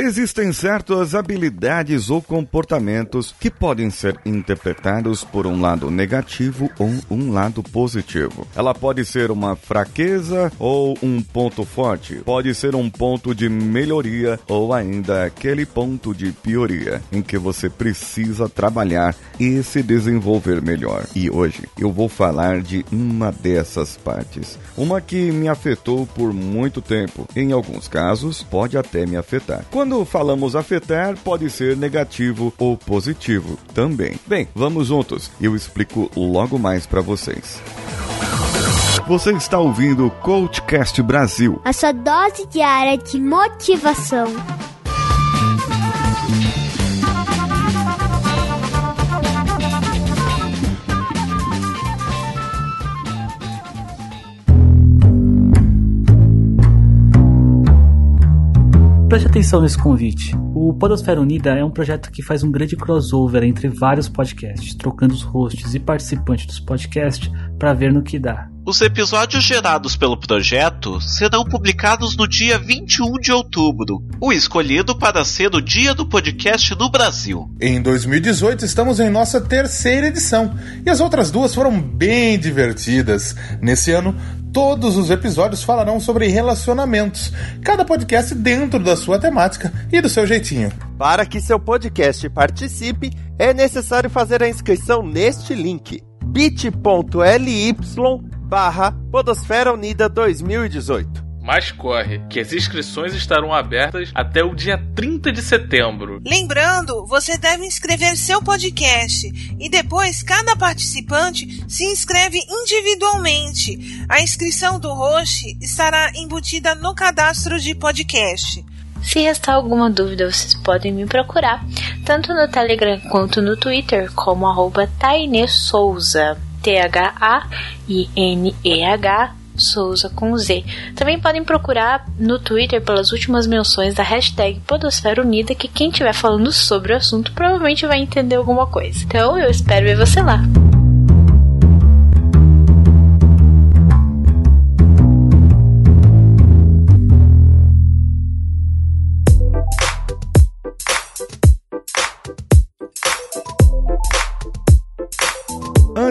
Existem certas habilidades ou comportamentos que podem ser interpretados por um lado negativo ou um lado positivo. Ela pode ser uma fraqueza ou um ponto forte, pode ser um ponto de melhoria ou ainda aquele ponto de pioria em que você precisa trabalhar e se desenvolver melhor. E hoje eu vou falar de uma dessas partes, uma que me afetou por muito tempo. Em alguns casos, pode até me afetar. Quando falamos afetar, pode ser negativo ou positivo também. Bem, vamos juntos. Eu explico logo mais para vocês. Você está ouvindo o Coachcast Brasil. A sua dose diária de motivação. Preste atenção nesse convite. O Podosfera Unida é um projeto que faz um grande crossover entre vários podcasts, trocando os hosts e participantes dos podcasts para ver no que dá. Os episódios gerados pelo projeto serão publicados no dia 21 de outubro, o escolhido para ser o dia do podcast no Brasil. Em 2018 estamos em nossa terceira edição e as outras duas foram bem divertidas. Nesse ano, todos os episódios falarão sobre relacionamentos, cada podcast dentro da sua temática e do seu jeitinho. Para que seu podcast participe, é necessário fazer a inscrição neste link bit.ly barra Podosfera Unida 2018. Mas corre, que as inscrições estarão abertas até o dia 30 de setembro. Lembrando, você deve inscrever seu podcast e depois cada participante se inscreve individualmente. A inscrição do host estará embutida no cadastro de podcast. Se restar alguma dúvida, vocês podem me procurar, tanto no Telegram quanto no Twitter, como arroba Souza. T-H-A-I-N-E-H Souza com Z. Também podem procurar no Twitter pelas últimas menções da hashtag Podosfera Unida, que quem estiver falando sobre o assunto provavelmente vai entender alguma coisa. Então eu espero ver você lá.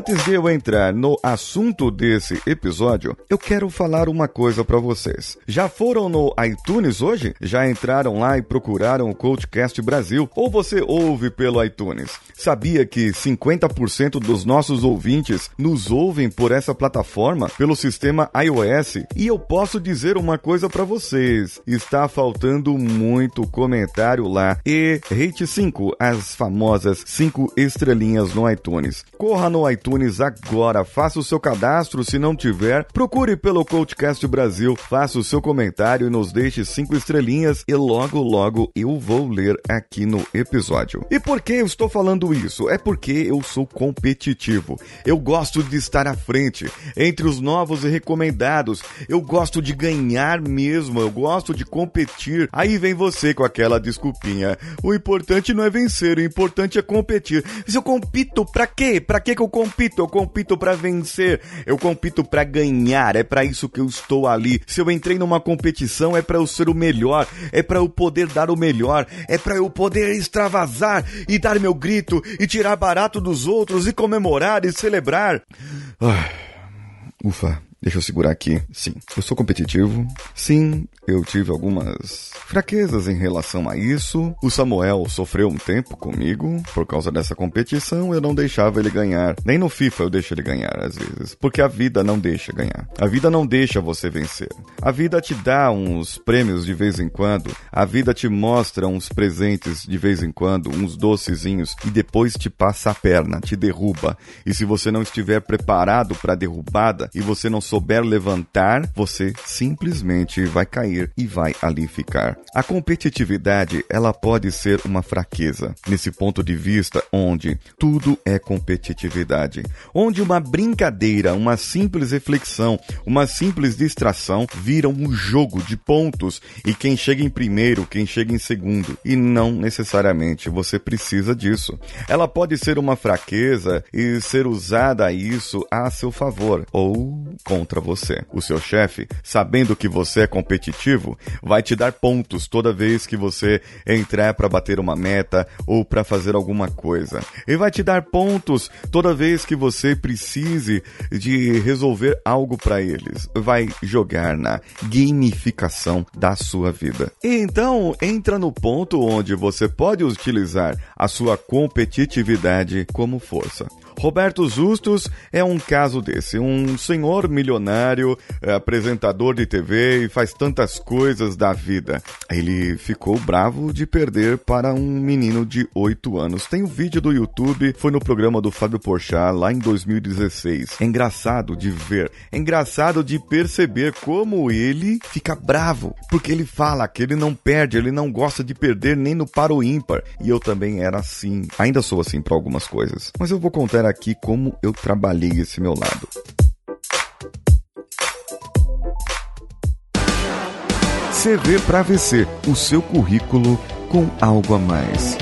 Antes de eu entrar no assunto desse episódio, eu quero falar uma coisa para vocês. Já foram no iTunes hoje? Já entraram lá e procuraram o Coachcast Brasil? Ou você ouve pelo iTunes? Sabia que 50% dos nossos ouvintes nos ouvem por essa plataforma, pelo sistema iOS? E eu posso dizer uma coisa para vocês: está faltando muito comentário lá. E rate 5, as famosas 5 estrelinhas no iTunes. Corra no iTunes agora. Faça o seu cadastro. Se não tiver, procure pelo Coachcast Brasil, faça o seu comentário e nos deixe cinco estrelinhas e logo, logo eu vou ler aqui no episódio. E por que eu estou falando isso? É porque eu sou competitivo. Eu gosto de estar à frente, entre os novos e recomendados. Eu gosto de ganhar mesmo, eu gosto de competir. Aí vem você com aquela desculpinha. O importante não é vencer, o importante é competir. Se eu compito, pra quê? Pra que eu compito? Compito, eu compito para vencer, eu compito para ganhar, é para isso que eu estou ali. Se eu entrei numa competição é para eu ser o melhor, é para eu poder dar o melhor, é para eu poder extravasar e dar meu grito e tirar barato dos outros e comemorar e celebrar. Ah, ufa. Deixa eu segurar aqui. Sim, eu sou competitivo. Sim, eu tive algumas fraquezas em relação a isso. O Samuel sofreu um tempo comigo por causa dessa competição. Eu não deixava ele ganhar. Nem no FIFA eu deixo ele ganhar às vezes, porque a vida não deixa ganhar. A vida não deixa você vencer. A vida te dá uns prêmios de vez em quando. A vida te mostra uns presentes de vez em quando, uns docezinhos e depois te passa a perna, te derruba. E se você não estiver preparado para derrubada e você não souber levantar, você simplesmente vai cair e vai ali ficar. A competitividade, ela pode ser uma fraqueza nesse ponto de vista onde tudo é competitividade, onde uma brincadeira, uma simples reflexão, uma simples distração vira um jogo de pontos e quem chega em primeiro, quem chega em segundo, e não necessariamente você precisa disso. Ela pode ser uma fraqueza e ser usada isso a seu favor ou com contra você. O seu chefe, sabendo que você é competitivo, vai te dar pontos toda vez que você entrar para bater uma meta ou para fazer alguma coisa. E vai te dar pontos toda vez que você precise de resolver algo para eles. Vai jogar na gamificação da sua vida. E então entra no ponto onde você pode utilizar a sua competitividade como força. Roberto Justus é um caso desse, um senhor milionário, é, apresentador de TV e faz tantas coisas da vida. Ele ficou bravo de perder para um menino de 8 anos. Tem um vídeo do YouTube, foi no programa do Fábio Porchat lá em 2016. É engraçado de ver, é engraçado de perceber como ele fica bravo, porque ele fala que ele não perde, ele não gosta de perder nem no paro ímpar. E eu também era assim, ainda sou assim para algumas coisas. Mas eu vou contar aqui como eu trabalhei esse meu lado. CV para VC, o seu currículo com algo a mais.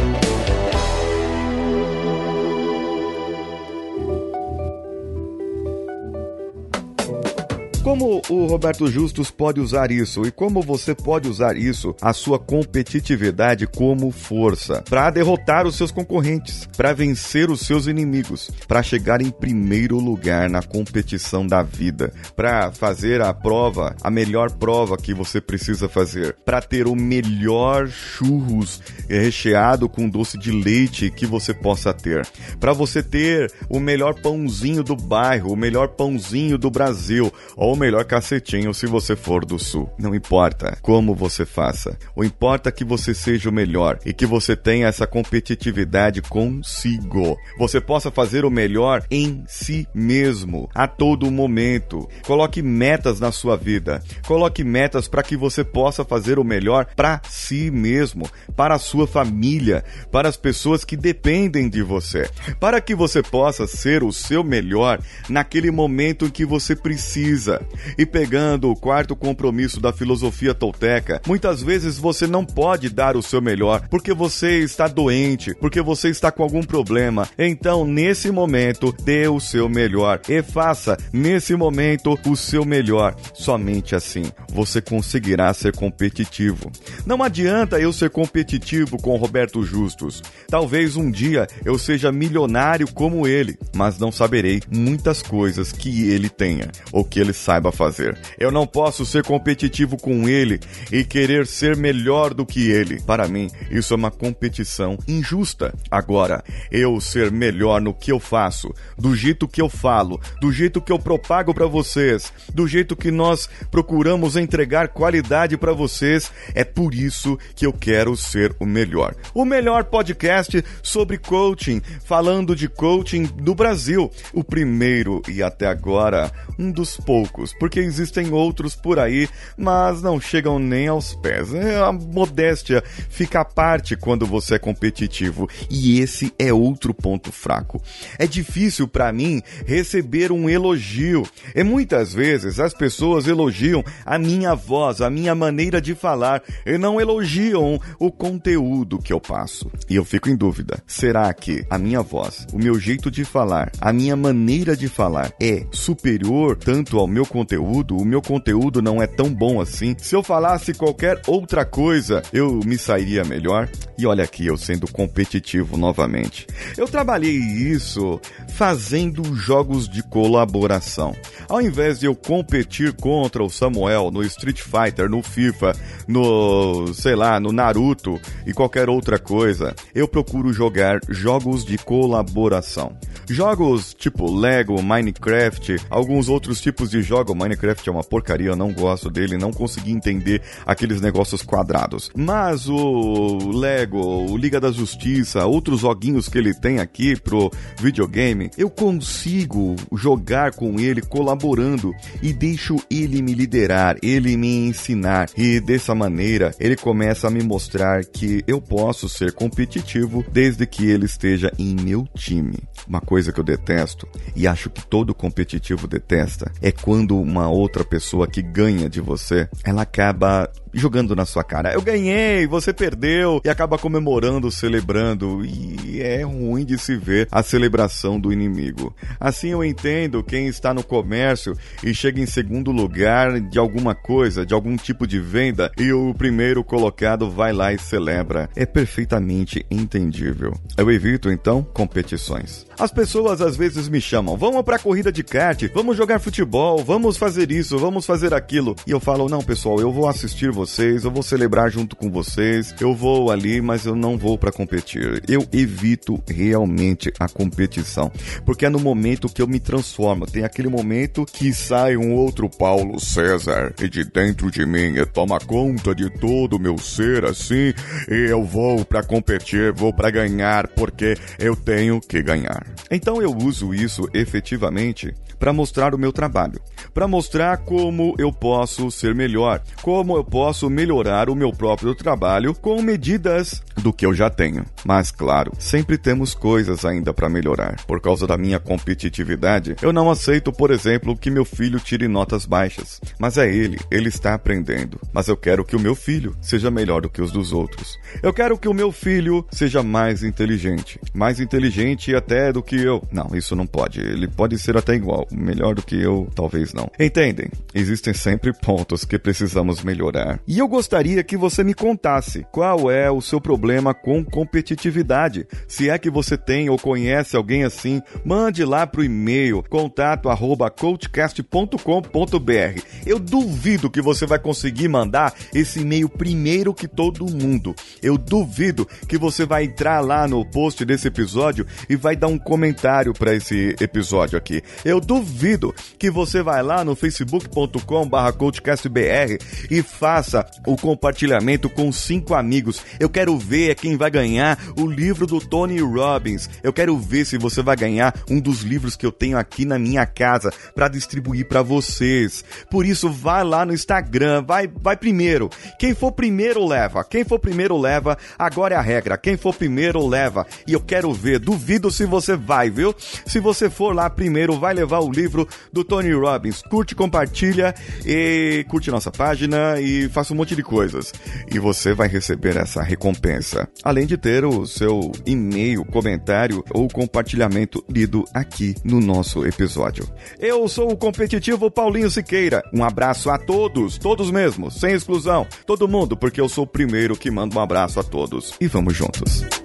Como o Roberto Justus pode usar isso? E como você pode usar isso, a sua competitividade como força, para derrotar os seus concorrentes, para vencer os seus inimigos, para chegar em primeiro lugar na competição da vida, para fazer a prova, a melhor prova que você precisa fazer, para ter o melhor churros recheado com doce de leite que você possa ter, para você ter o melhor pãozinho do bairro, o melhor pãozinho do Brasil, ou o melhor cacetinho se você for do sul. Não importa como você faça, o importa é que você seja o melhor e que você tenha essa competitividade consigo. Você possa fazer o melhor em si mesmo, a todo momento. Coloque metas na sua vida. Coloque metas para que você possa fazer o melhor para si mesmo, para a sua família, para as pessoas que dependem de você, para que você possa ser o seu melhor naquele momento em que você precisa. E pegando o quarto compromisso da filosofia tolteca, muitas vezes você não pode dar o seu melhor porque você está doente, porque você está com algum problema. Então, nesse momento, dê o seu melhor e faça nesse momento o seu melhor. Somente assim você conseguirá ser competitivo. Não adianta eu ser competitivo com Roberto Justus. Talvez um dia eu seja milionário como ele, mas não saberei muitas coisas que ele tenha ou que ele saiba fazer. Eu não posso ser competitivo com ele e querer ser melhor do que ele. Para mim, isso é uma competição injusta. Agora, eu ser melhor no que eu faço, do jeito que eu falo, do jeito que eu propago para vocês, do jeito que nós procuramos entregar qualidade para vocês, é por isso que eu quero ser o melhor. O melhor podcast sobre coaching, falando de coaching do Brasil. O primeiro e até agora um dos poucos, porque existem outros por aí, mas não chegam nem aos pés. É, a modéstia fica à parte quando você é competitivo, e esse é outro ponto fraco. É difícil para mim receber um elogio, e muitas vezes as pessoas elogiam a minha voz, a minha maneira de falar, e não elogiam o conteúdo que eu passo. E eu fico em dúvida: será que a minha voz, o meu jeito de falar, a minha maneira de falar é superior tanto ao meu conteúdo? O meu conteúdo não é tão bom assim. Se eu falasse qualquer outra coisa, eu me sairia melhor. E olha aqui, eu sendo competitivo novamente. Eu trabalhei isso fazendo jogos de colaboração. Ao invés de eu competir contra o Samuel no Street Fighter, no FIFA, no, sei lá, no Naruto e qualquer outra coisa, eu procuro jogar jogos de colaboração. Jogos tipo Lego, Minecraft, alguns outros tipos de jogo. Minecraft é uma porcaria, eu não gosto dele, não consegui entender aqueles negócios quadrados. Mas o Lego, o Liga da Justiça, outros joguinhos que ele tem aqui pro videogame, eu consigo jogar com ele colaborando e deixo ele me liderar, ele me ensinar. E dessa maneira, ele começa a me mostrar que eu posso ser competitivo desde que ele esteja em meu time. Uma coisa que eu detesto e acho que todo competitivo detesta é quando uma outra pessoa que ganha de você, ela acaba jogando na sua cara. Eu ganhei, você perdeu e acaba comemorando, celebrando e é ruim de se ver a celebração do inimigo. Assim eu entendo quem está no comércio e chega em segundo lugar de alguma coisa, de algum tipo de venda e o primeiro colocado vai lá e celebra. É perfeitamente entendível. Eu evito então competições. As pessoas às vezes me chamam, vamos pra corrida de kart, vamos jogar futebol, vamos fazer isso, vamos fazer aquilo. E eu falo, não, pessoal, eu vou assistir vocês, eu vou celebrar junto com vocês, eu vou ali, mas eu não vou para competir. Eu evito realmente a competição, porque é no momento que eu me transformo. Tem aquele momento que sai um outro Paulo César e de dentro de mim toma conta de todo o meu ser assim, e eu vou para competir, vou para ganhar, porque eu tenho que ganhar. Então eu uso isso efetivamente para mostrar o meu trabalho, para mostrar como eu posso ser melhor, como eu posso melhorar o meu próprio trabalho com medidas do que eu já tenho. Mas claro, sempre temos coisas ainda para melhorar. Por causa da minha competitividade, eu não aceito, por exemplo, que meu filho tire notas baixas. Mas é ele, ele está aprendendo. Mas eu quero que o meu filho seja melhor do que os dos outros. Eu quero que o meu filho seja mais inteligente, mais inteligente até do que eu. Não, isso não pode. Ele pode ser até igual, melhor do que eu, talvez não. Entendem? Existem sempre pontos que precisamos melhorar. E eu gostaria que você me contasse qual é o seu problema com competitividade. Se é que você tem ou conhece alguém assim, mande lá pro e-mail contato@coachcast.com.br. Eu duvido que você vai conseguir mandar esse e-mail primeiro que todo mundo. Eu duvido que você vai entrar lá no post desse episódio e vai dar um comentário para esse episódio aqui. Eu duvido que você vai lá no facebook.com/coachcastbr e faça o compartilhamento com cinco amigos. Eu quero ver quem vai ganhar o livro do Tony Robbins. Eu quero ver se você vai ganhar um dos livros que eu tenho aqui na minha casa para distribuir para vocês. Por isso, vai lá no Instagram, vai, vai primeiro. Quem for primeiro leva. Quem for primeiro leva. Agora é a regra. Quem for primeiro leva. E eu quero ver. Duvido se você vai, viu? Se você for lá primeiro, vai levar o livro do Tony Robbins. Curte, compartilha e curte nossa página e faça um monte de coisas. E você vai receber essa recompensa. Além de ter o seu e-mail, comentário ou compartilhamento lido aqui no nosso episódio. Eu sou o competitivo Paulinho Siqueira. Um abraço a todos, todos mesmo, sem exclusão. Todo mundo, porque eu sou o primeiro que manda um abraço a todos. E vamos juntos.